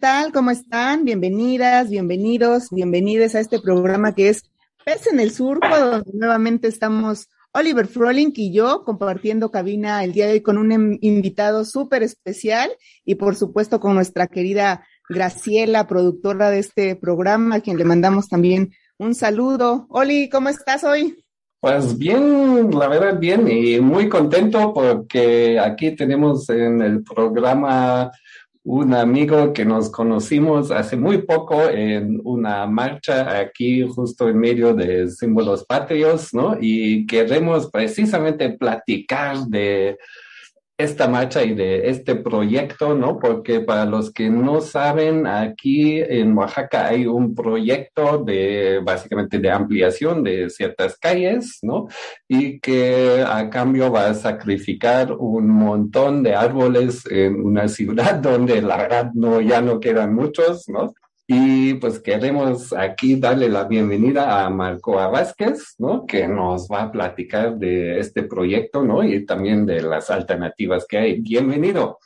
Tal? ¿Cómo están? Bienvenidas, bienvenidos, bienvenidas a este programa que es Pez en el Surco, donde nuevamente estamos Oliver Froling y yo compartiendo cabina el día de hoy con un em, invitado súper especial y por supuesto con nuestra querida Graciela, productora de este programa, a quien le mandamos también un saludo. Oli, ¿cómo estás hoy? Pues bien, la verdad bien y muy contento porque aquí tenemos en el programa un amigo que nos conocimos hace muy poco en una marcha aquí justo en medio de símbolos patrios, ¿no? Y queremos precisamente platicar de esta marcha y de este proyecto, ¿no? Porque para los que no saben, aquí en Oaxaca hay un proyecto de básicamente de ampliación de ciertas calles, ¿no? Y que a cambio va a sacrificar un montón de árboles en una ciudad donde la verdad no, ya no quedan muchos, ¿no? Y pues queremos aquí darle la bienvenida a Marco Vázquez, ¿no? Que nos va a platicar de este proyecto, ¿no? Y también de las alternativas que hay. Bienvenido.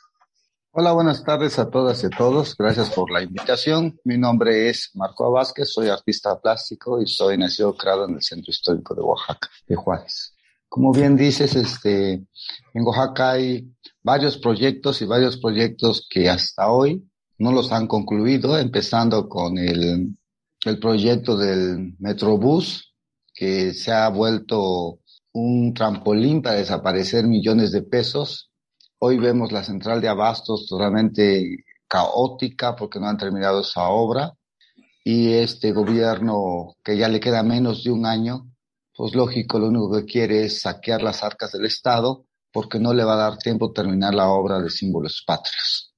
Hola, buenas tardes a todas y a todos. Gracias por la invitación. Mi nombre es Marco Vázquez, soy artista plástico y soy nacido creado en el Centro Histórico de Oaxaca, de Juárez. Como bien dices, este, en Oaxaca hay varios proyectos y varios proyectos que hasta hoy no los han concluido, empezando con el, el proyecto del Metrobús, que se ha vuelto un trampolín para desaparecer millones de pesos. Hoy vemos la central de abastos totalmente caótica porque no han terminado esa obra y este gobierno que ya le queda menos de un año, pues lógico, lo único que quiere es saquear las arcas del Estado porque no le va a dar tiempo terminar la obra de símbolos patrios.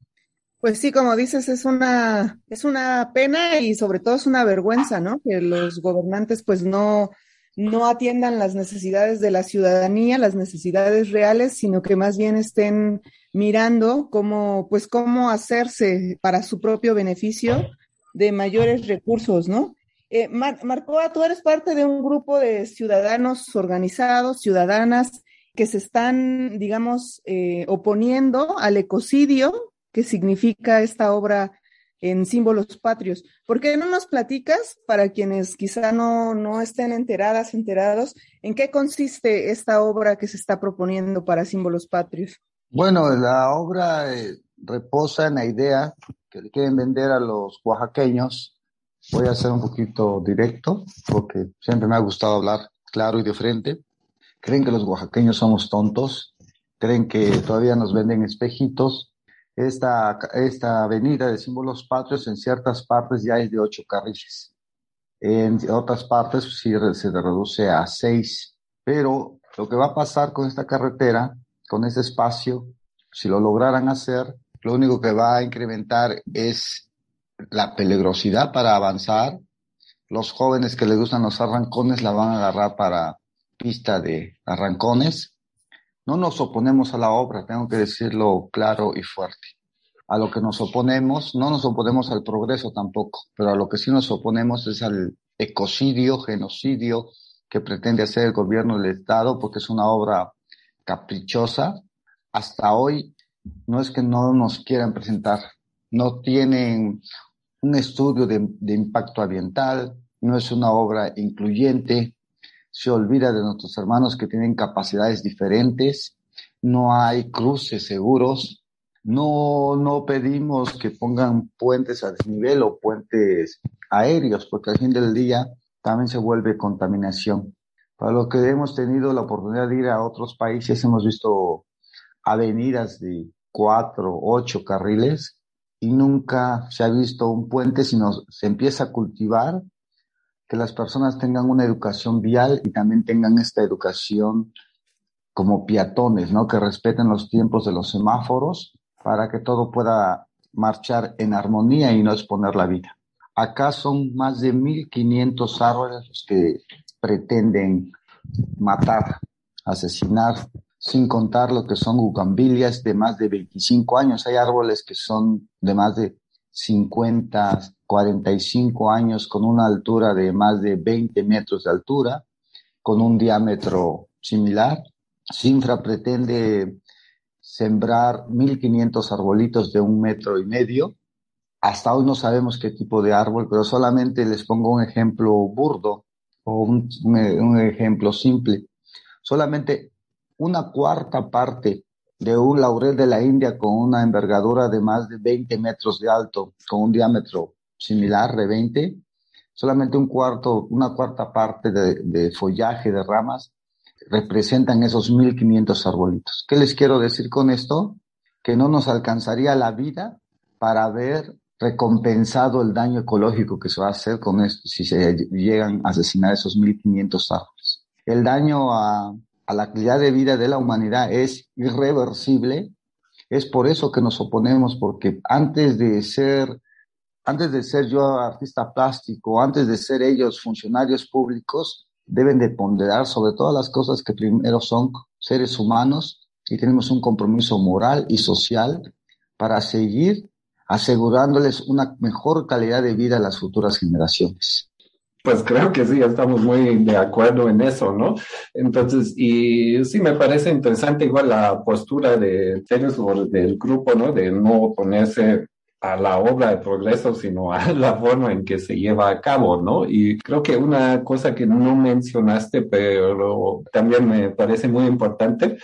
Pues sí, como dices, es una, es una pena y sobre todo es una vergüenza, ¿no? Que los gobernantes pues no, no atiendan las necesidades de la ciudadanía, las necesidades reales, sino que más bien estén mirando cómo, pues cómo hacerse para su propio beneficio de mayores recursos, ¿no? Eh, Mar Marcoa, tú eres parte de un grupo de ciudadanos organizados, ciudadanas, que se están, digamos, eh, oponiendo al ecocidio qué significa esta obra en símbolos patrios. ¿Por qué no nos platicas, para quienes quizá no, no estén enteradas, enterados, en qué consiste esta obra que se está proponiendo para símbolos patrios? Bueno, la obra eh, reposa en la idea que le quieren vender a los oaxaqueños. Voy a ser un poquito directo, porque siempre me ha gustado hablar claro y de frente. Creen que los oaxaqueños somos tontos, creen que todavía nos venden espejitos esta, esta avenida de símbolos patrios en ciertas partes ya es de ocho carriles. En otras partes sí se reduce a seis. Pero lo que va a pasar con esta carretera, con este espacio, si lo lograran hacer, lo único que va a incrementar es la peligrosidad para avanzar. Los jóvenes que les gustan los arrancones la van a agarrar para pista de arrancones no nos oponemos a la obra, tengo que decirlo claro y fuerte. A lo que nos oponemos, no nos oponemos al progreso tampoco, pero a lo que sí nos oponemos es al ecocidio, genocidio que pretende hacer el gobierno del Estado, porque es una obra caprichosa. Hasta hoy no es que no nos quieran presentar, no tienen un estudio de, de impacto ambiental, no es una obra incluyente, se olvida de nuestros hermanos que tienen capacidades diferentes, no hay cruces seguros, no, no pedimos que pongan puentes a desnivel o puentes aéreos, porque al fin del día también se vuelve contaminación. Para lo que hemos tenido la oportunidad de ir a otros países, hemos visto avenidas de cuatro, ocho carriles y nunca se ha visto un puente, sino se empieza a cultivar que las personas tengan una educación vial y también tengan esta educación como peatones, ¿no? Que respeten los tiempos de los semáforos para que todo pueda marchar en armonía y no exponer la vida. Acá son más de 1.500 árboles los que pretenden matar, asesinar, sin contar lo que son bugambilias de más de 25 años. Hay árboles que son de más de 50, 45 años con una altura de más de 20 metros de altura, con un diámetro similar. Sinfra pretende sembrar 1.500 arbolitos de un metro y medio hasta hoy no sabemos qué tipo de árbol, pero solamente les pongo un ejemplo burdo o un, un, ejemplo simple. Solamente una cuarta parte de un laurel de la India con una envergadura de más de 20 metros de alto, con un diámetro similar de 20, solamente un cuarto, una cuarta parte de, follaje de ramas representan esos 1500 arbolitos. ¿Qué les quiero decir con esto? Que no nos alcanzaría la vida para ver recompensado el daño ecológico que se va a hacer con esto si se llegan a asesinar esos 1.500 árboles. El daño a, a la calidad de vida de la humanidad es irreversible. Es por eso que nos oponemos, porque antes de ser, antes de ser yo artista plástico, antes de ser ellos funcionarios públicos, deben de ponderar sobre todas las cosas que primero son seres humanos y tenemos un compromiso moral y social para seguir asegurándoles una mejor calidad de vida a las futuras generaciones. Pues creo que sí, estamos muy de acuerdo en eso, ¿no? Entonces, y sí me parece interesante igual la postura de del grupo, ¿no? De no oponerse a la obra de progreso, sino a la forma en que se lleva a cabo, ¿no? Y creo que una cosa que no mencionaste, pero también me parece muy importante,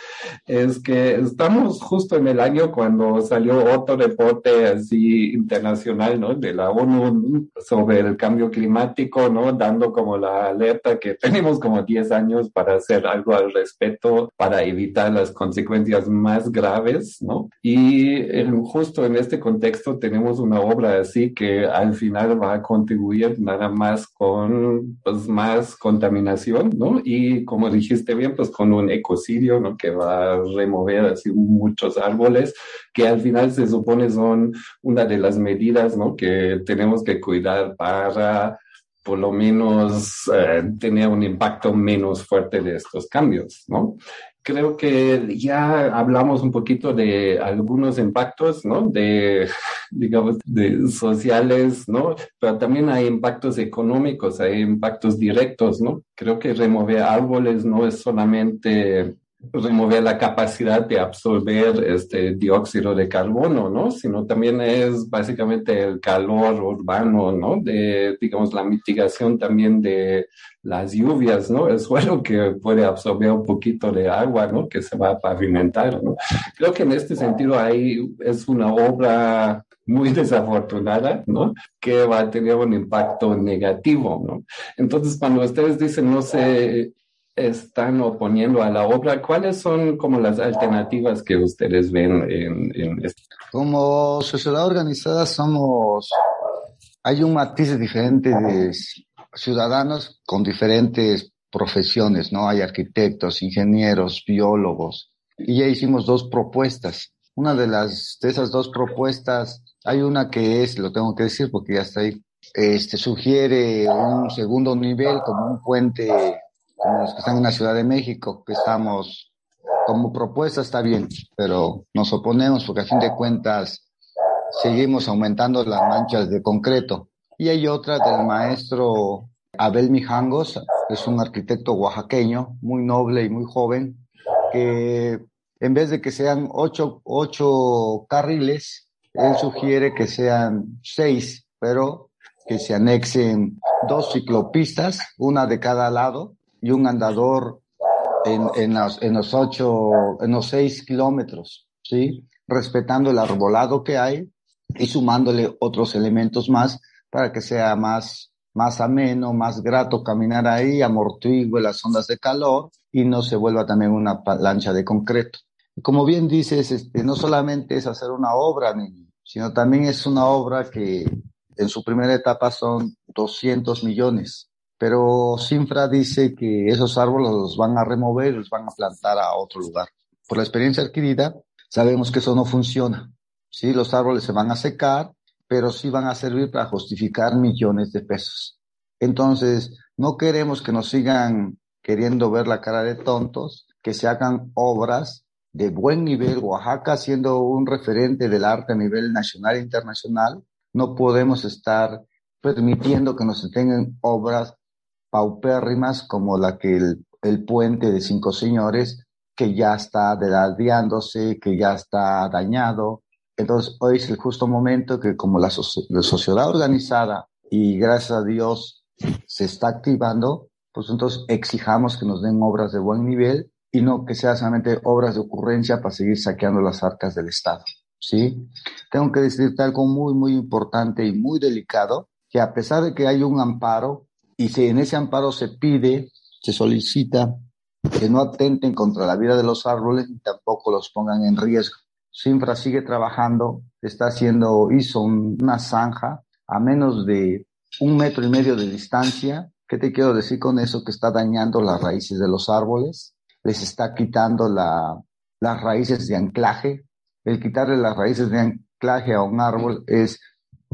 es que estamos justo en el año cuando salió otro reporte así internacional, ¿no? De la ONU sobre el cambio climático, ¿no? Dando como la alerta que tenemos como 10 años para hacer algo al respecto, para evitar las consecuencias más graves, ¿no? Y justo en este contexto tenemos una obra así que al final va a contribuir nada más con pues más contaminación, ¿no? Y como dijiste bien, pues con un ecocidio, ¿no? Que va a remover así muchos árboles que al final se supone son una de las medidas, ¿no? Que tenemos que cuidar para por lo menos eh, tener un impacto menos fuerte de estos cambios, ¿no? Creo que ya hablamos un poquito de algunos impactos, ¿no? De, digamos, de sociales, ¿no? Pero también hay impactos económicos, hay impactos directos, ¿no? Creo que remover árboles no es solamente remover la capacidad de absorber este dióxido de carbono, ¿no? Sino también es básicamente el calor urbano, ¿no? De, digamos, la mitigación también de las lluvias, ¿no? El suelo que puede absorber un poquito de agua, ¿no? Que se va a pavimentar, ¿no? Creo que en este sentido ahí es una obra muy desafortunada, ¿no? Que va a tener un impacto negativo, ¿no? Entonces, cuando ustedes dicen no se están oponiendo a la obra, ¿cuáles son como las alternativas que ustedes ven en, esto? Como sociedad organizada somos, hay un matiz diferente de ciudadanos con diferentes profesiones, ¿no? Hay arquitectos, ingenieros, biólogos. Y ya hicimos dos propuestas. Una de las, de esas dos propuestas, hay una que es, lo tengo que decir porque ya está ahí, este, sugiere un segundo nivel como un puente, como los que están en la Ciudad de México, que estamos, como propuesta está bien, pero nos oponemos porque a fin de cuentas seguimos aumentando las manchas de concreto. Y hay otra del maestro Abel Mijangos, es un arquitecto oaxaqueño, muy noble y muy joven, que en vez de que sean ocho, ocho carriles, él sugiere que sean seis, pero que se anexen dos ciclopistas, una de cada lado, y un andador en, en, los, en los ocho, en los seis kilómetros, ¿sí? Respetando el arbolado que hay y sumándole otros elementos más para que sea más, más ameno, más grato caminar ahí, amortigue las ondas de calor y no se vuelva también una plancha de concreto. como bien dices, este, no solamente es hacer una obra, sino también es una obra que en su primera etapa son 200 millones. Pero Sinfra dice que esos árboles los van a remover y los van a plantar a otro lugar. Por la experiencia adquirida, sabemos que eso no funciona. Sí, los árboles se van a secar, pero sí van a servir para justificar millones de pesos. Entonces, no queremos que nos sigan queriendo ver la cara de tontos, que se hagan obras de buen nivel. Oaxaca siendo un referente del arte a nivel nacional e internacional, no podemos estar permitiendo que nos tengan obras paupérrimas como la que el, puente de Cinco Señores, que ya está dedadeándose, que ya está dañado. Entonces, hoy es el justo momento que como la, la sociedad organizada y gracias a Dios se está activando, pues entonces exijamos que nos den obras de buen nivel y no que sean solamente obras de ocurrencia para seguir saqueando las arcas del Estado. ¿sí? Tengo que decirte algo muy, muy importante y muy delicado, que a pesar de que hay un amparo y si en ese amparo se pide, se solicita que no atenten contra la vida de los árboles y tampoco los pongan en riesgo. Sinfra sigue trabajando, está haciendo, hizo una zanja a menos de un metro y medio de distancia. ¿Qué te quiero decir con eso? Que está dañando las raíces de los árboles, les está quitando la, las raíces de anclaje, el quitarle las raíces de anclaje a un árbol es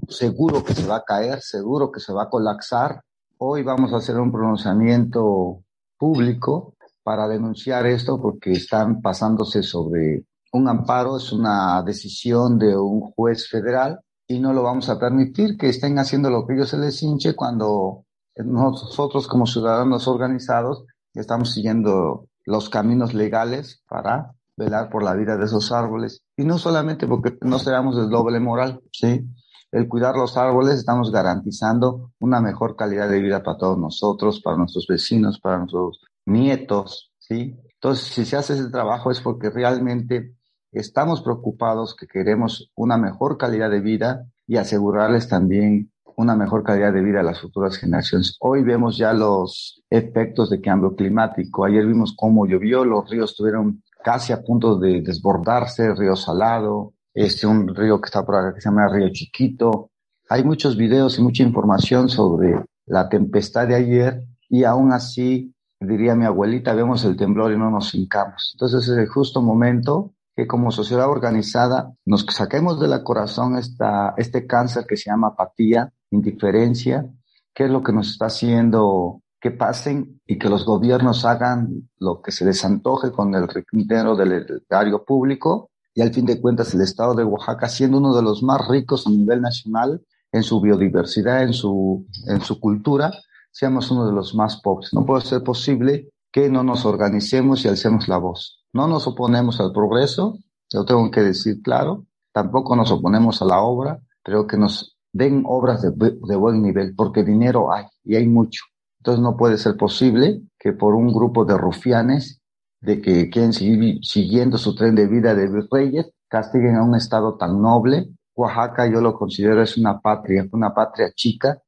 seguro que se va a caer, seguro que se va a colapsar. Hoy vamos a hacer un pronunciamiento público para denunciar esto porque están pasándose sobre un amparo, es una decisión de un juez federal y no lo vamos a permitir que estén haciendo lo que ellos se les hinche cuando nosotros como ciudadanos organizados estamos siguiendo los caminos legales para velar por la vida de esos árboles. Y no solamente porque no seamos el doble moral, ¿sí? El cuidar los árboles estamos garantizando una mejor calidad de vida para todos nosotros, para nuestros vecinos, para nuestros nietos, ¿sí? Entonces, si se hace ese trabajo es porque realmente estamos preocupados que queremos una mejor calidad de vida y asegurarles también una mejor calidad de vida a las futuras generaciones. Hoy vemos ya los efectos de cambio climático. Ayer vimos cómo llovió, los ríos tuvieron casi a punto de desbordarse, río Salado, este, un río que está por acá que se llama Río Chiquito. Hay muchos videos y mucha información sobre la tempestad de ayer y aún así, diría mi abuelita, vemos el temblor y no nos hincamos. Entonces es el justo momento que como sociedad organizada nos saquemos de la corazón esta, este cáncer que se llama apatía, indiferencia, que es lo que nos está haciendo que pasen y que los gobiernos hagan lo que se les antoje con el dinero del erario público y al fin de cuentas el estado de Oaxaca siendo uno de los más ricos a nivel nacional en su biodiversidad, en su, en su cultura, seamos uno de los más pobres. No puede ser posible que no nos organicemos y alcemos la voz. No nos oponemos al progreso, lo tengo que decir claro, tampoco nos oponemos a la obra, pero que nos den obras de, de buen nivel, porque dinero hay y hay mucho. Entonces no puede ser posible que por un grupo de rufianes de que quieren seguir siguiendo su tren de vida de virreyes, castiguen a un estado tan noble. Oaxaca yo lo considero es una patria, una patria chica,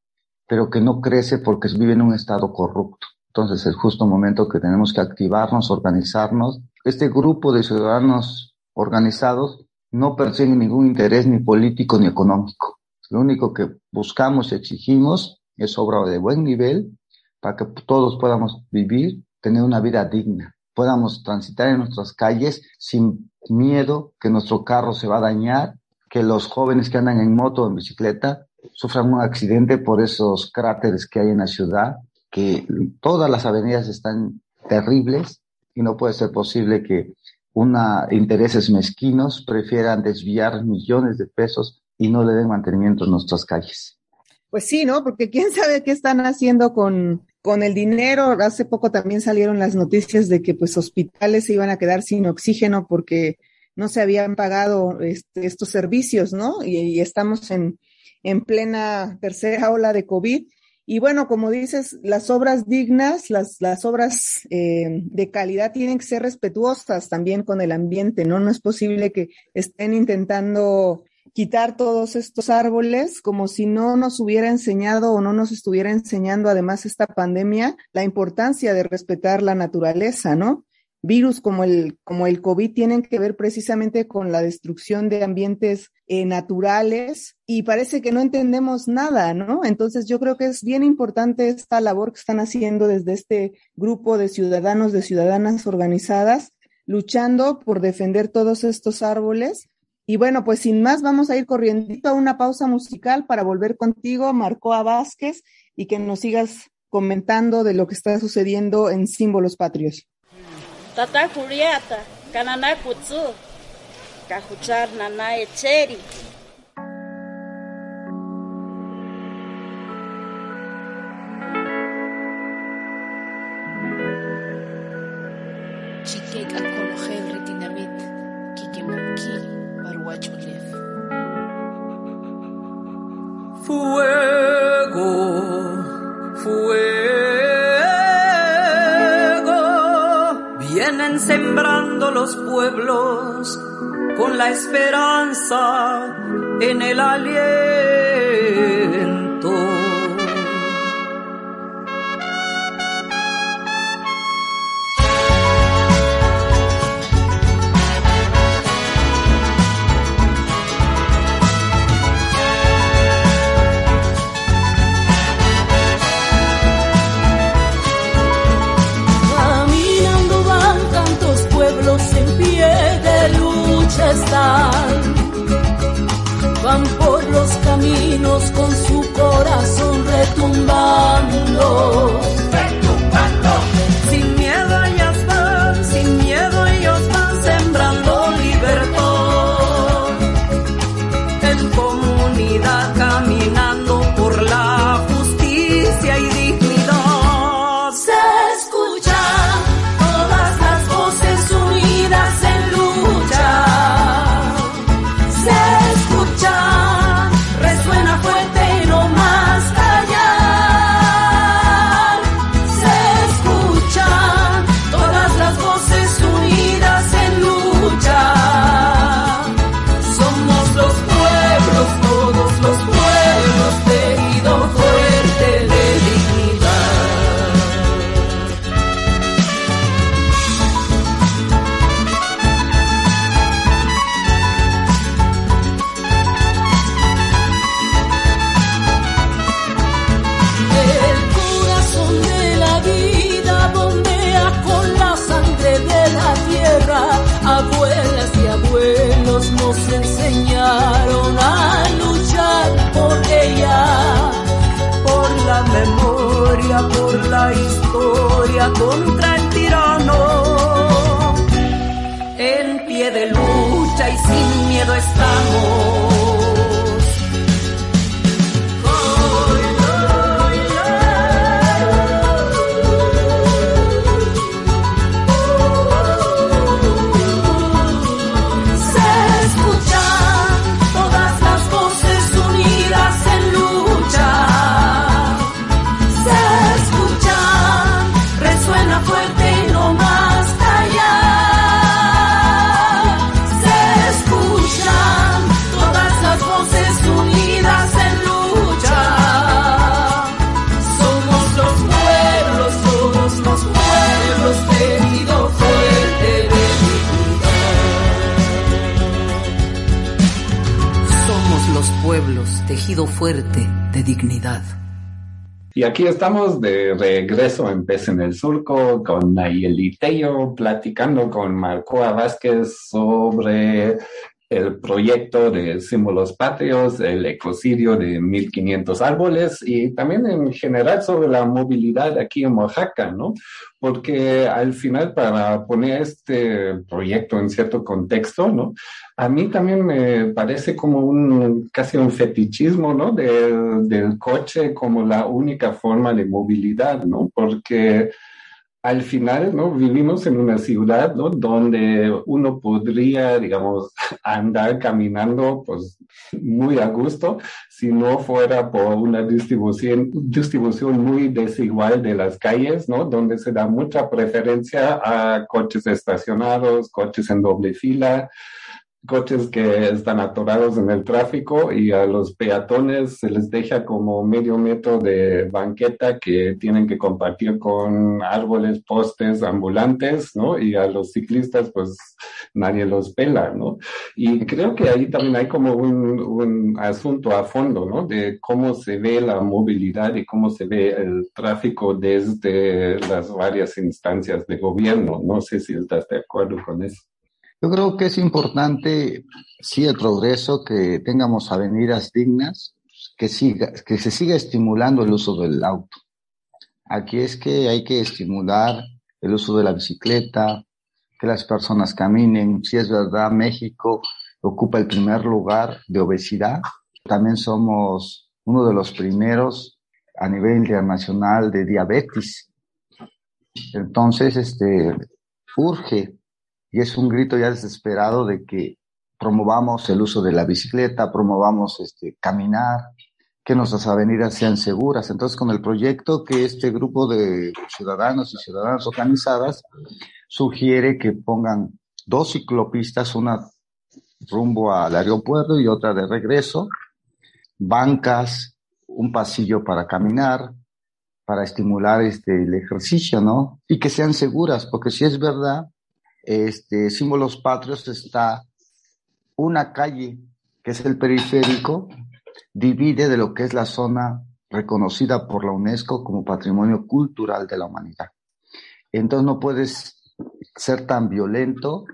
pero que no crece porque vive en un estado corrupto. Entonces es justo momento que tenemos que activarnos, organizarnos. Este grupo de ciudadanos organizados no persiguen ningún interés ni político ni económico. Lo único que buscamos y exigimos es obra de buen nivel para que todos podamos vivir, tener una vida digna, podamos transitar en nuestras calles sin miedo que nuestro carro se va a dañar, que los jóvenes que andan en moto o en bicicleta sufran un accidente por esos cráteres que hay en la ciudad, que todas las avenidas están terribles y no puede ser posible que una intereses mezquinos prefieran desviar millones de pesos y no le den mantenimiento a nuestras calles. Pues sí, ¿no? Porque quién sabe qué están haciendo con, con el dinero. Hace poco también salieron las noticias de que pues hospitales se iban a quedar sin oxígeno porque no se habían pagado este, estos servicios, ¿no? Y, estamos en, en plena tercera ola de COVID Y bueno, como dices, las obras dignas, las, las obras eh, de calidad tienen que ser respetuosas también con el ambiente, ¿no? No es posible que estén intentando quitar todos estos árboles como si no nos hubiera enseñado o no nos estuviera enseñando además esta pandemia la importancia de respetar la naturaleza, ¿no? virus como el, como el COVID tienen que ver precisamente con la destrucción de ambientes eh, naturales y parece que no entendemos nada, ¿no? Entonces yo creo que es bien importante esta labor que están haciendo desde este grupo de ciudadanos, de ciudadanas organizadas, luchando por defender todos estos árboles. Y bueno, pues sin más, vamos a ir corriendo a una pausa musical para volver contigo, Marcoa Vázquez, y que nos sigas comentando de lo que está sucediendo en Símbolos Patrios. tata Julieta, kanana kutsu, kajuchar nana echeri. Sembrando los pueblos con la esperanza en el aliento. Van por los caminos con su corazón retumbando. Dignidad. Y aquí estamos de regreso en Pez en el Surco con Nayeli Tello, platicando con Marcoa Vázquez sobre el proyecto de símbolos patrios, el ecocidio de 1500 árboles y también en general sobre la movilidad aquí en Oaxaca, ¿no? Porque al final para poner este proyecto en cierto contexto, ¿no? A mí también me parece como un casi un fetichismo, ¿no? Del, del coche como la única forma de movilidad, ¿no? Porque al final, ¿no? Vivimos en una ciudad, ¿no? Donde uno podría, digamos, andar caminando, pues, muy a gusto, si no fuera por una distribución, distribución muy desigual de las calles, ¿no? Donde se da mucha preferencia a coches estacionados, coches en doble fila, coches que están atorados en el tráfico y a los peatones se les deja como medio metro de banqueta que tienen que compartir con árboles, postes, ambulantes, ¿no? Y a los ciclistas pues nadie los pela, ¿no? Y creo que ahí también hay como un, un asunto a fondo, ¿no? De cómo se ve la movilidad y cómo se ve el tráfico desde las varias instancias de gobierno. No sé si estás de acuerdo con eso. Yo creo que es importante, sí, el progreso, que tengamos avenidas dignas, que, siga, que se siga estimulando el uso del auto. Aquí es que hay que estimular el uso de la bicicleta, que las personas caminen. Si es verdad, México ocupa el primer lugar de obesidad. También somos uno de los primeros a nivel internacional de diabetes. Entonces, este, urge y es un grito ya desesperado de que promovamos el uso de la bicicleta, promovamos este, caminar, que nuestras avenidas sean seguras. Entonces, con el proyecto que este grupo de ciudadanos y ciudadanas organizadas sugiere que pongan dos ciclopistas, una rumbo al aeropuerto y otra de regreso, bancas, un pasillo para caminar, para estimular este, el ejercicio, ¿no? Y que sean seguras, porque si es verdad, este, símbolos patrios está una calle, que es el periférico, divide de lo que es la zona reconocida por la UNESCO como Patrimonio Cultural de la Humanidad. Entonces no puedes ser tan violento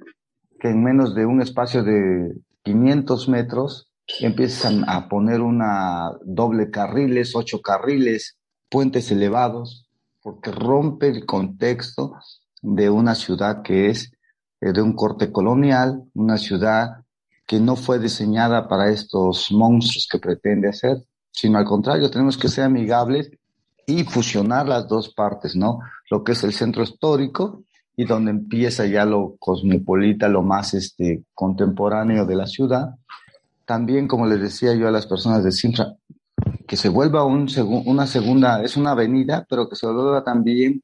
que en menos de un espacio de 500 metros empiezan a poner una doble carriles, ocho carriles, puentes elevados, porque rompe el contexto de una ciudad que es de un corte colonial, una ciudad que no fue diseñada para estos monstruos que pretende hacer, sino al contrario, tenemos que ser amigables y fusionar las dos partes, ¿no? Lo que es el centro histórico y donde empieza ya lo cosmopolita, lo más este, contemporáneo de la ciudad. También, como les decía yo a las personas de Sintra, que se vuelva un una segunda, es una avenida, pero que se vuelva también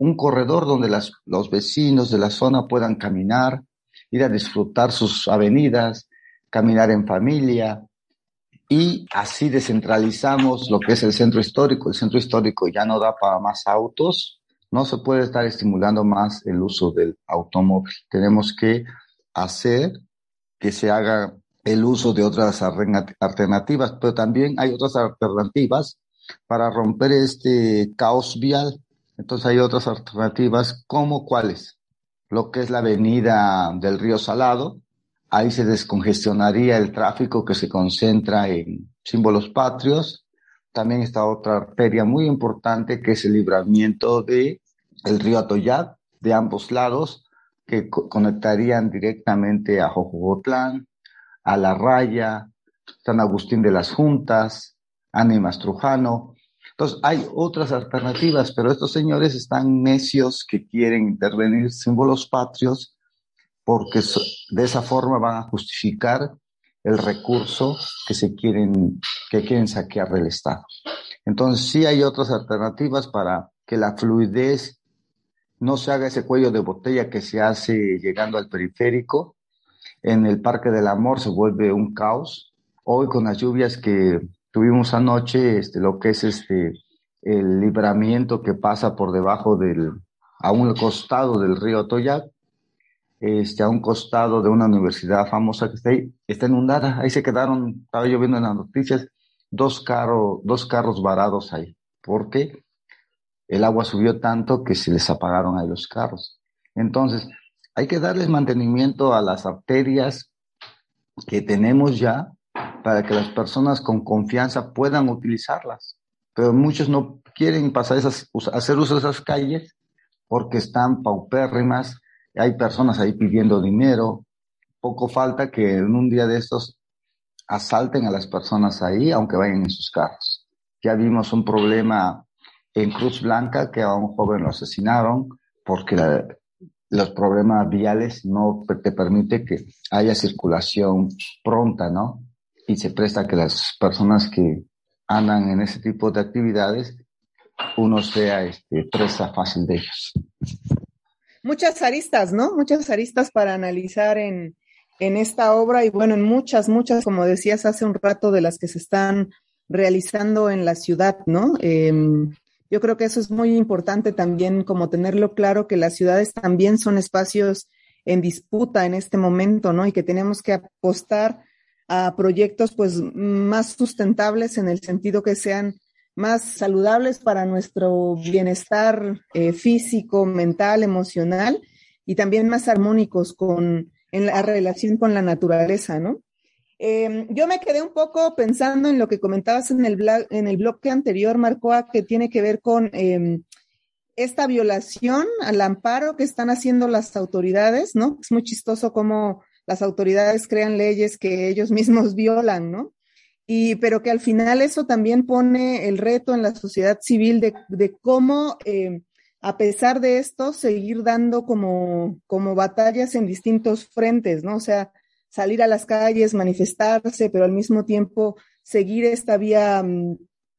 un corredor donde las, los vecinos de la zona puedan caminar, ir a disfrutar sus avenidas, caminar en familia y así descentralizamos lo que es el centro histórico. El centro histórico ya no da para más autos, no se puede estar estimulando más el uso del automóvil. Tenemos que hacer que se haga el uso de otras alternativas, pero también hay otras alternativas para romper este caos vial entonces hay otras alternativas como cuáles. Lo que es la avenida del río Salado, ahí se descongestionaría el tráfico que se concentra en símbolos patrios. También está otra arteria muy importante que es el libramiento de el río Atoyat de ambos lados que conectarían directamente a Jojogotlán, a La Raya, San Agustín de las Juntas, Ánimas Trujano, entonces, hay otras alternativas, pero estos señores están necios que quieren intervenir símbolos patrios porque de esa forma van a justificar el recurso que se quieren, que quieren saquear del Estado. Entonces, sí hay otras alternativas para que la fluidez no se haga ese cuello de botella que se hace llegando al periférico. En el Parque del Amor se vuelve un caos. Hoy con las lluvias que Tuvimos anoche este, lo que es este, el libramiento que pasa por debajo del, a un costado del río Toyac, este, a un costado de una universidad famosa que está ahí, está inundada. Ahí se quedaron, estaba yo viendo en las noticias, dos, carros dos carros varados ahí, porque el agua subió tanto que se les apagaron ahí los carros. Entonces, hay que darles mantenimiento a las arterias que tenemos ya para que las personas con confianza puedan utilizarlas. Pero muchos no quieren pasar esas, hacer uso de esas calles porque están paupérrimas, hay personas ahí pidiendo dinero, poco falta que en un día de estos asalten a las personas ahí, aunque vayan en sus carros. Ya vimos un problema en Cruz Blanca, que a un joven lo asesinaron, porque los problemas viales no te permite que haya circulación pronta, ¿no? Y se presta que las personas que andan en ese tipo de actividades, uno sea este, presa fácil de ellos. Muchas aristas, ¿no? Muchas aristas para analizar en, en esta obra y bueno, en muchas, muchas, como decías hace un rato, de las que se están realizando en la ciudad, ¿no? Em, yo creo que eso es muy importante también, como tenerlo claro, que las ciudades también son espacios en disputa en este momento, ¿no? Y que tenemos que apostar a proyectos pues más sustentables en el sentido que sean más saludables para nuestro bienestar eh, físico, mental, emocional y también más armónicos con en la relación con la naturaleza, ¿no? Em, yo me quedé un poco pensando en lo que comentabas en el, blog, en el bloque anterior, Marcoa, que tiene que ver con em, esta violación al amparo que están haciendo las autoridades, ¿no? Es muy chistoso cómo las autoridades crean leyes que ellos mismos violan, ¿no? Y, pero que al final eso también pone el reto en la sociedad civil de, de cómo, em, a pesar de esto, seguir dando como, como batallas en distintos frentes, ¿no? O sea, salir a las calles, manifestarse, pero al mismo tiempo seguir esta vía, mm,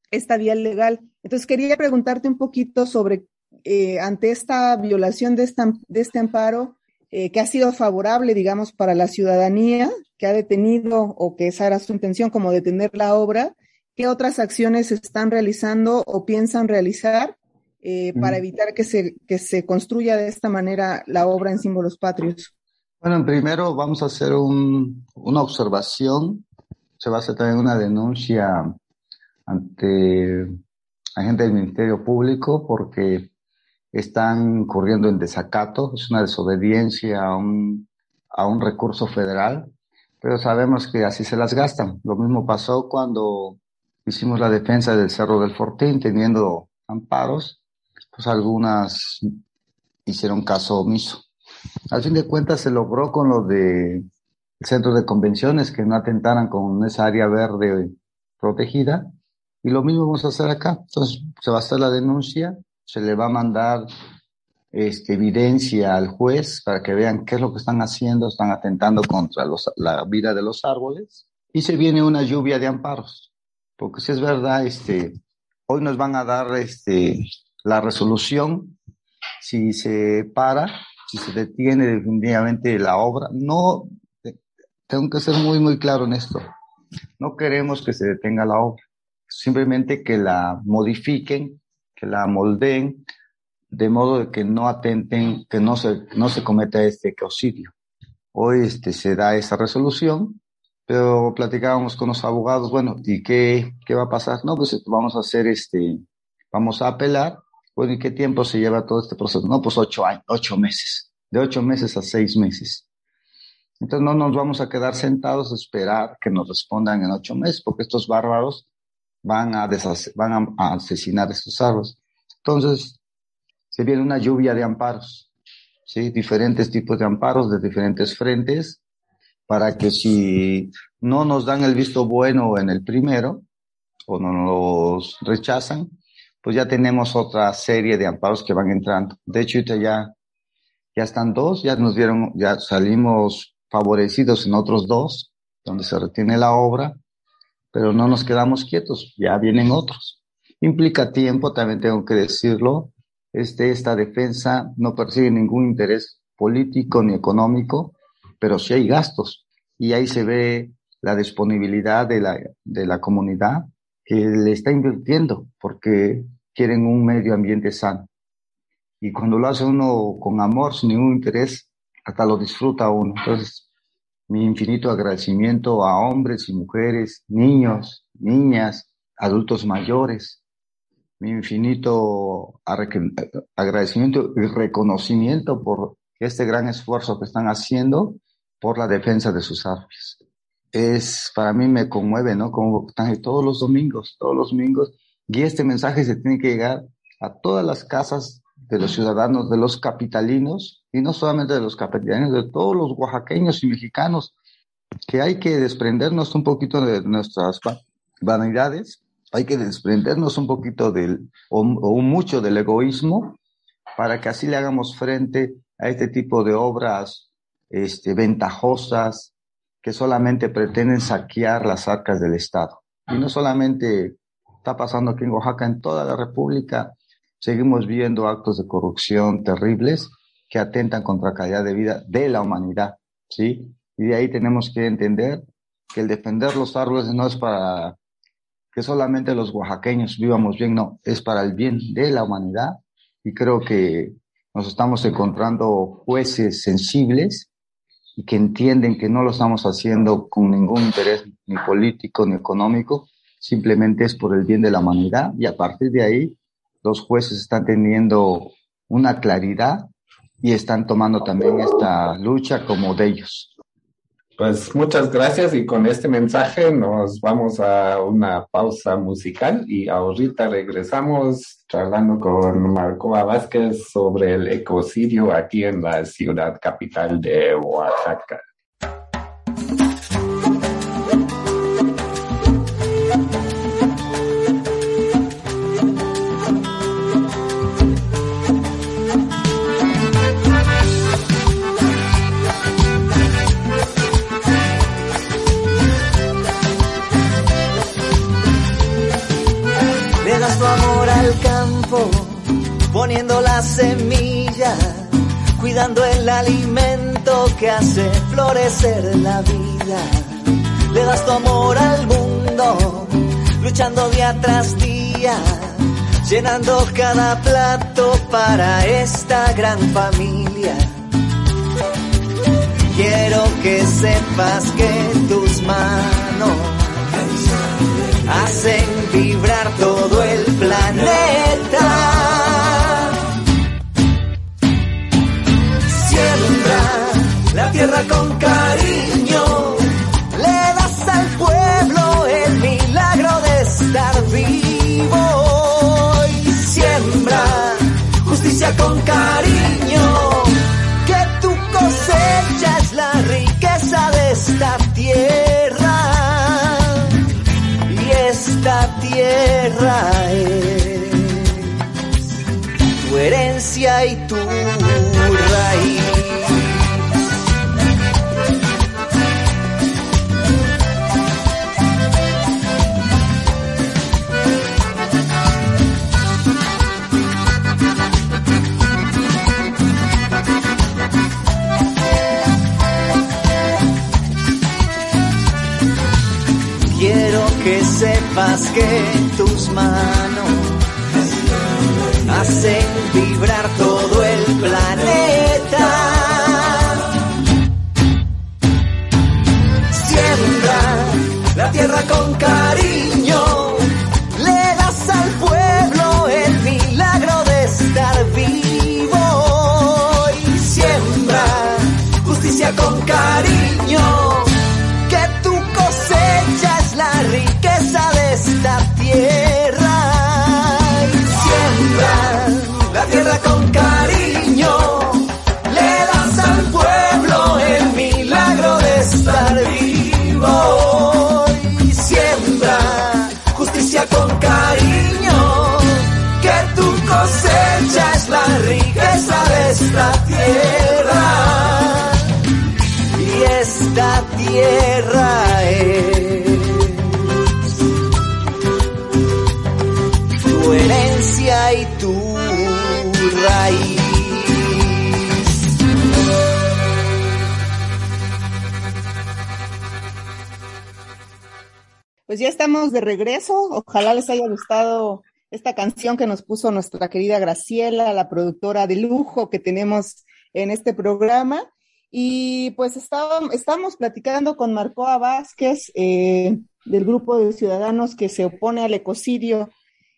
esta vía legal. Entonces quería preguntarte un poquito sobre, eh, ante esta violación de, esta, de este amparo, eh, que ha sido favorable, digamos, para la ciudadanía, que ha detenido o que esa era su intención, como detener la obra, ¿qué otras acciones están realizando o piensan realizar eh, para evitar que se, que se construya de esta manera la obra en símbolos patrios? Bueno, primero vamos a hacer un, una observación. Se va a hacer también una denuncia ante agentes del Ministerio Público porque están corriendo en desacato. Es una desobediencia a un, a un recurso federal, pero sabemos que así se las gastan. Lo mismo pasó cuando hicimos la defensa del Cerro del Fortín, teniendo amparos, pues algunas hicieron caso omiso. Al fin de cuentas se logró con lo de centro de convenciones que no atentaran con esa área verde protegida y lo mismo vamos a hacer acá. Entonces se va a hacer la denuncia, se le va a mandar este, evidencia al juez para que vean qué es lo que están haciendo, están atentando contra los, la vida de los árboles y se viene una lluvia de amparos. Porque si es verdad, este, hoy nos van a dar este, la resolución si se para si se detiene definitivamente la obra. No, tengo que ser muy, muy claro en esto. No queremos que se detenga la obra, simplemente que la modifiquen, que la moldeen, de modo de que no atenten, que no se, no se cometa este ecocidio. Hoy este, se da esa resolución, pero platicábamos con los abogados, bueno, ¿y qué, qué va a pasar? No, pues vamos a hacer este, vamos a apelar bueno, ¿y qué tiempo se lleva todo este proceso? No, pues ocho años, ocho meses, de ocho meses a seis meses. Entonces no nos vamos a quedar sentados a esperar que nos respondan en ocho meses, porque estos bárbaros van a, van a, asesinar estos árboles. Entonces, se viene una lluvia de amparos, ¿sí? Diferentes tipos de amparos de diferentes frentes, para que si no nos dan el visto bueno en el primero, o no nos rechazan, pues ya tenemos otra serie de amparos que van entrando. De hecho, ya, ya están dos, ya nos dieron, ya salimos favorecidos en otros dos, donde se retiene la obra, pero no nos quedamos quietos, ya vienen otros. Implica tiempo, también tengo que decirlo. Este, esta defensa no persigue ningún interés político ni económico, pero sí hay gastos. Y ahí se ve la disponibilidad de la, de la comunidad que le está invirtiendo porque quieren un medio ambiente sano. Y cuando lo hace uno con amor, sin ningún interés, hasta lo disfruta uno. Entonces, mi infinito agradecimiento a hombres y mujeres, niños, niñas, adultos mayores. Mi infinito agradecimiento y reconocimiento por este gran esfuerzo que están haciendo por la defensa de sus árboles es, para mí me conmueve, ¿no? Como están todos los domingos, todos los domingos, y este mensaje se tiene que llegar a todas las casas de los ciudadanos, de los capitalinos, y no solamente de los capitalinos, de todos los oaxaqueños y mexicanos, que hay que desprendernos un poquito de nuestras vanidades, hay que desprendernos un poquito del, o, o mucho del egoísmo, para que así le hagamos frente a este tipo de obras este, ventajosas que solamente pretenden saquear las arcas del Estado. Y no solamente está pasando aquí en Oaxaca, en toda la República seguimos viendo actos de corrupción terribles que atentan contra la calidad de vida de la humanidad, ¿sí? Y de ahí tenemos que entender que el defender los árboles no es para que solamente los oaxaqueños vivamos bien, no, es para el bien de la humanidad y creo que nos estamos encontrando jueces sensibles y que entienden que no lo estamos haciendo con ningún interés ni político ni económico, simplemente es por el bien de la humanidad y a partir de ahí los jueces están teniendo una claridad y están tomando también esta lucha como de ellos. Pues muchas gracias y con este mensaje nos vamos a una pausa musical y ahorita regresamos charlando con Marcoa Vázquez sobre el ecocidio aquí en la ciudad capital de Oaxaca. Poniendo la semilla, cuidando el alimento que hace florecer la vida. Le das tu amor al mundo, luchando día tras día, llenando cada plato para esta gran familia. Quiero que sepas que tus manos hacen vibrar todo el planeta. Tierra con cariño, le das al pueblo el milagro de estar vivo. Y siembra justicia con cariño, que tu cosecha es la riqueza de esta tierra. Esta tierra es tu herencia y tu sepas que tus manos hacen vibrar todo el planeta. Estamos de regreso. Ojalá les haya gustado esta canción que nos puso nuestra querida Graciela, la productora de lujo que tenemos en este programa. Y pues estábamos, estamos platicando con Marcoa Vázquez eh, del grupo de ciudadanos que se opone al ecocidio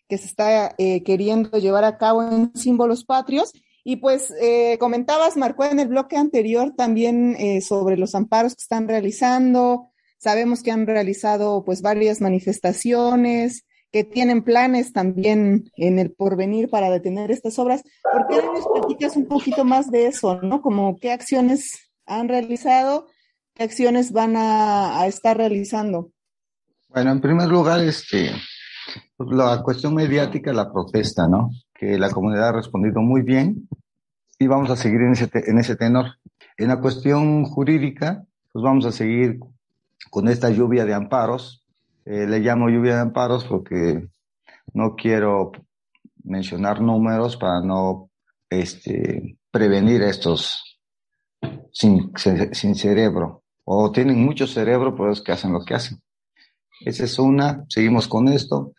que se está eh, queriendo llevar a cabo en símbolos patrios. Y pues eh, comentabas, Marcoa, en el bloque anterior también eh, sobre los amparos que están realizando. Sabemos que han realizado pues varias manifestaciones, que tienen planes también en el porvenir para detener estas obras. ¿Por qué no nos platicas un poquito más de eso, no? Como qué acciones han realizado, qué acciones van a, estar realizando. Bueno, en primer lugar, este, la cuestión mediática, la protesta, ¿no? Que la comunidad ha respondido muy bien y vamos a seguir en ese, en ese tenor. En la cuestión jurídica, pues vamos a seguir con esta lluvia de amparos. Eh, le llamo lluvia de amparos porque no quiero mencionar números para no este, prevenir estos sin, sin cerebro. O tienen mucho cerebro, pero es que hacen lo que hacen. Esa es una. Seguimos con esto.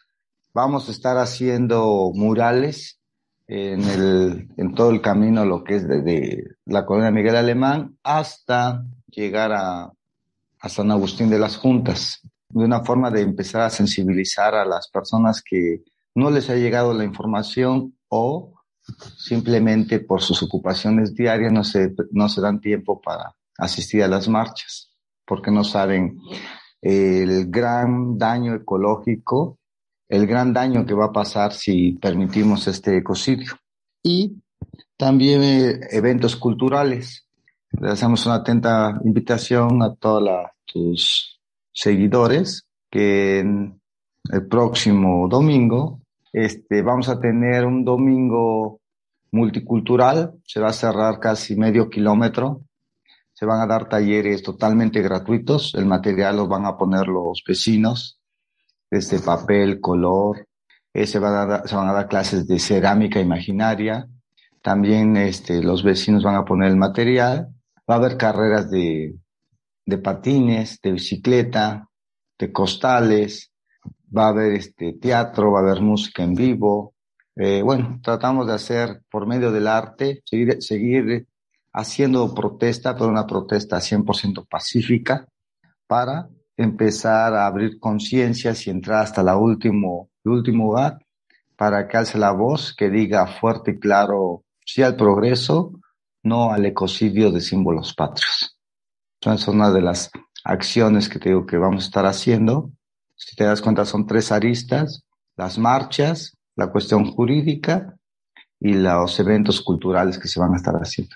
Vamos a estar haciendo murales en, el, en todo el camino, lo que es desde la colonia Miguel Alemán hasta llegar a, a San Agustín de las Juntas, de una forma de empezar a sensibilizar a las personas que no les ha llegado la información o simplemente por sus ocupaciones diarias no se, no se dan tiempo para asistir a las marchas, porque no saben el gran daño ecológico, el gran daño que va a pasar si permitimos este ecocidio. Y también eh, eventos culturales. Le hacemos una atenta invitación a todos tus seguidores que el próximo domingo este, vamos a tener un domingo multicultural, se va a cerrar casi medio kilómetro, se van a dar talleres totalmente gratuitos, el material lo van a poner los vecinos, desde papel, color, eh, se, van a dar, se van a dar clases de cerámica imaginaria, también este, los vecinos van a poner el material, va a haber carreras de, de patines, de bicicleta, de costales, va a haber este teatro, va a haber música en vivo. Eh, bueno, tratamos de hacer por medio del arte, seguir, seguir haciendo protesta, pero una protesta 100% pacífica, para empezar a abrir conciencias y entrar hasta la último, el último lugar, para que alce la voz, que diga fuerte y claro sí al progreso, no al ecocidio de símbolos patrios. Entonces, es una de las acciones que te digo que vamos a estar haciendo si te das cuenta, son tres aristas, las marchas, la cuestión jurídica y los eventos culturales que se van a estar haciendo.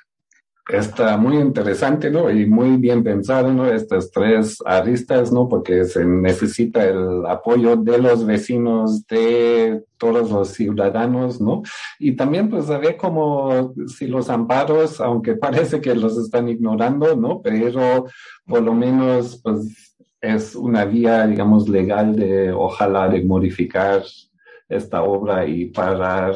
Está muy interesante, ¿no? Y muy bien pensado, ¿no? Estas tres aristas, ¿no? Porque se necesita el apoyo de los vecinos, de todos los ciudadanos, ¿no? Y también, pues, saber cómo si los amparos, aunque parece que los están ignorando, ¿no? Pero por lo menos, pues, es una vía, digamos, legal de, ojalá, de modificar esta obra y parar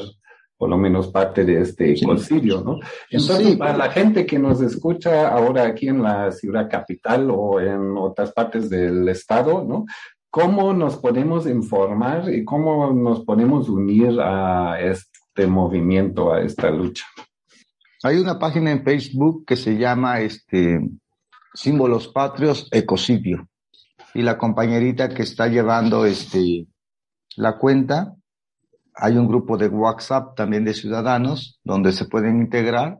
por lo menos parte de este ecocidio, ¿no? Entonces, para la gente que nos escucha ahora aquí en la ciudad capital o en otras partes del estado, ¿no? ¿Cómo nos podemos informar y cómo nos podemos unir a este movimiento, a esta lucha? Hay una página en Facebook que se llama este, Símbolos Patrios Ecocidio y la compañerita que está llevando este, la cuenta. Hay un grupo de WhatsApp también de ciudadanos donde se pueden integrar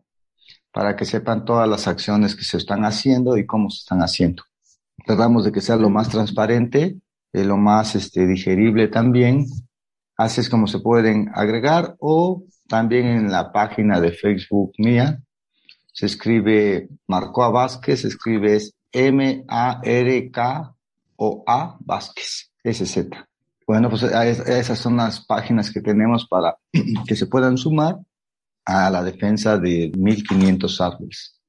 para que sepan todas las acciones que se están haciendo y cómo se están haciendo. Tratamos de que sea lo más transparente, eh, lo más este, digerible también. Así es como se pueden agregar o también en la página de Facebook mía se escribe Marcoa Vázquez, se escribe M-A-R-K o A Vázquez, SZ. Bueno, pues esas son las páginas que tenemos para que se puedan sumar a la defensa de 1500 árboles.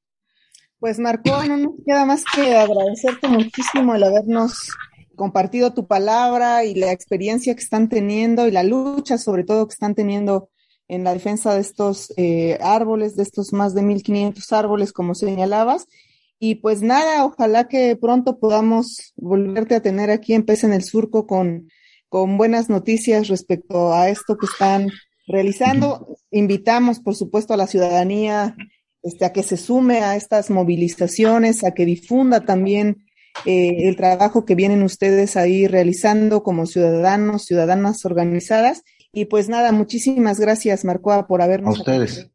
Pues Marco, no nos queda más que agradecerte muchísimo el habernos compartido tu palabra y la experiencia que están teniendo y la lucha sobre todo que están teniendo en la defensa de estos eh, árboles, de estos más de 1500 árboles, como señalabas, y pues nada, ojalá que pronto podamos volverte a tener aquí en en el Surco con, con buenas noticias respecto a esto que están realizando. Invitamos, por supuesto, a la ciudadanía este, a que se sume a estas movilizaciones, a que difunda también eh, el trabajo que vienen ustedes ahí realizando como ciudadanos, ciudadanas organizadas. Y pues nada, muchísimas gracias, Marcoa, por habernos. A ustedes.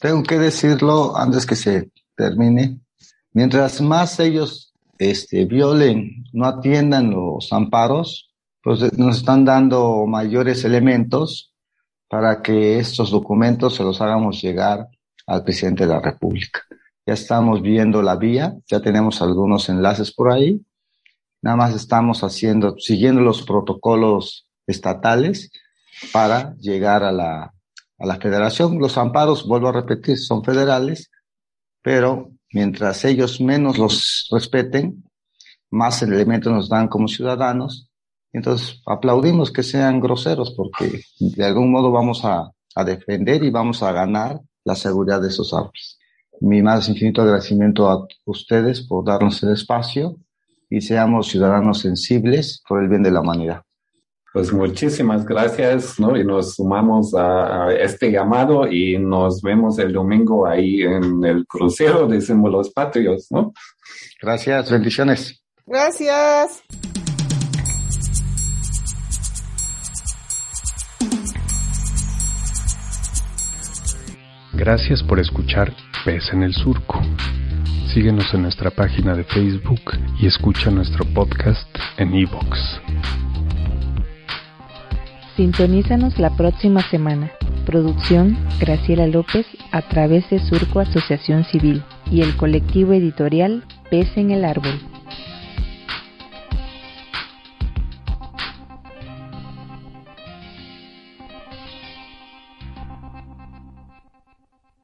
Tengo que decirlo antes que se termine. Mientras más ellos este, violen, no atiendan los amparos, pues eh, nos están dando mayores elementos para que estos documentos se los hagamos llegar al presidente de la República. Ya estamos viendo la vía, ya tenemos algunos enlaces por ahí. Nada más estamos haciendo, siguiendo los protocolos estatales para llegar a la, a la federación. Los amparos, vuelvo a repetir, son federales, pero mientras ellos menos los respeten, más elementos nos dan como ciudadanos. Entonces, aplaudimos que sean groseros porque de algún modo vamos a, a defender y vamos a ganar la seguridad de esos árboles. Mi más infinito agradecimiento a ustedes por darnos el espacio y seamos ciudadanos sensibles por el bien de la humanidad. Pues muchísimas gracias, ¿no? Y nos sumamos a, este llamado y nos vemos el domingo ahí en el crucero de símbolos patrios, ¿no? Gracias, bendiciones. Gracias. Gracias por escuchar Pez en el Surco. Síguenos en nuestra página de Facebook y escucha nuestro podcast en iVoox. Sintonízanos la próxima semana. Producción Graciela López a través de Surco Asociación Civil y el colectivo editorial Pez en el Árbol.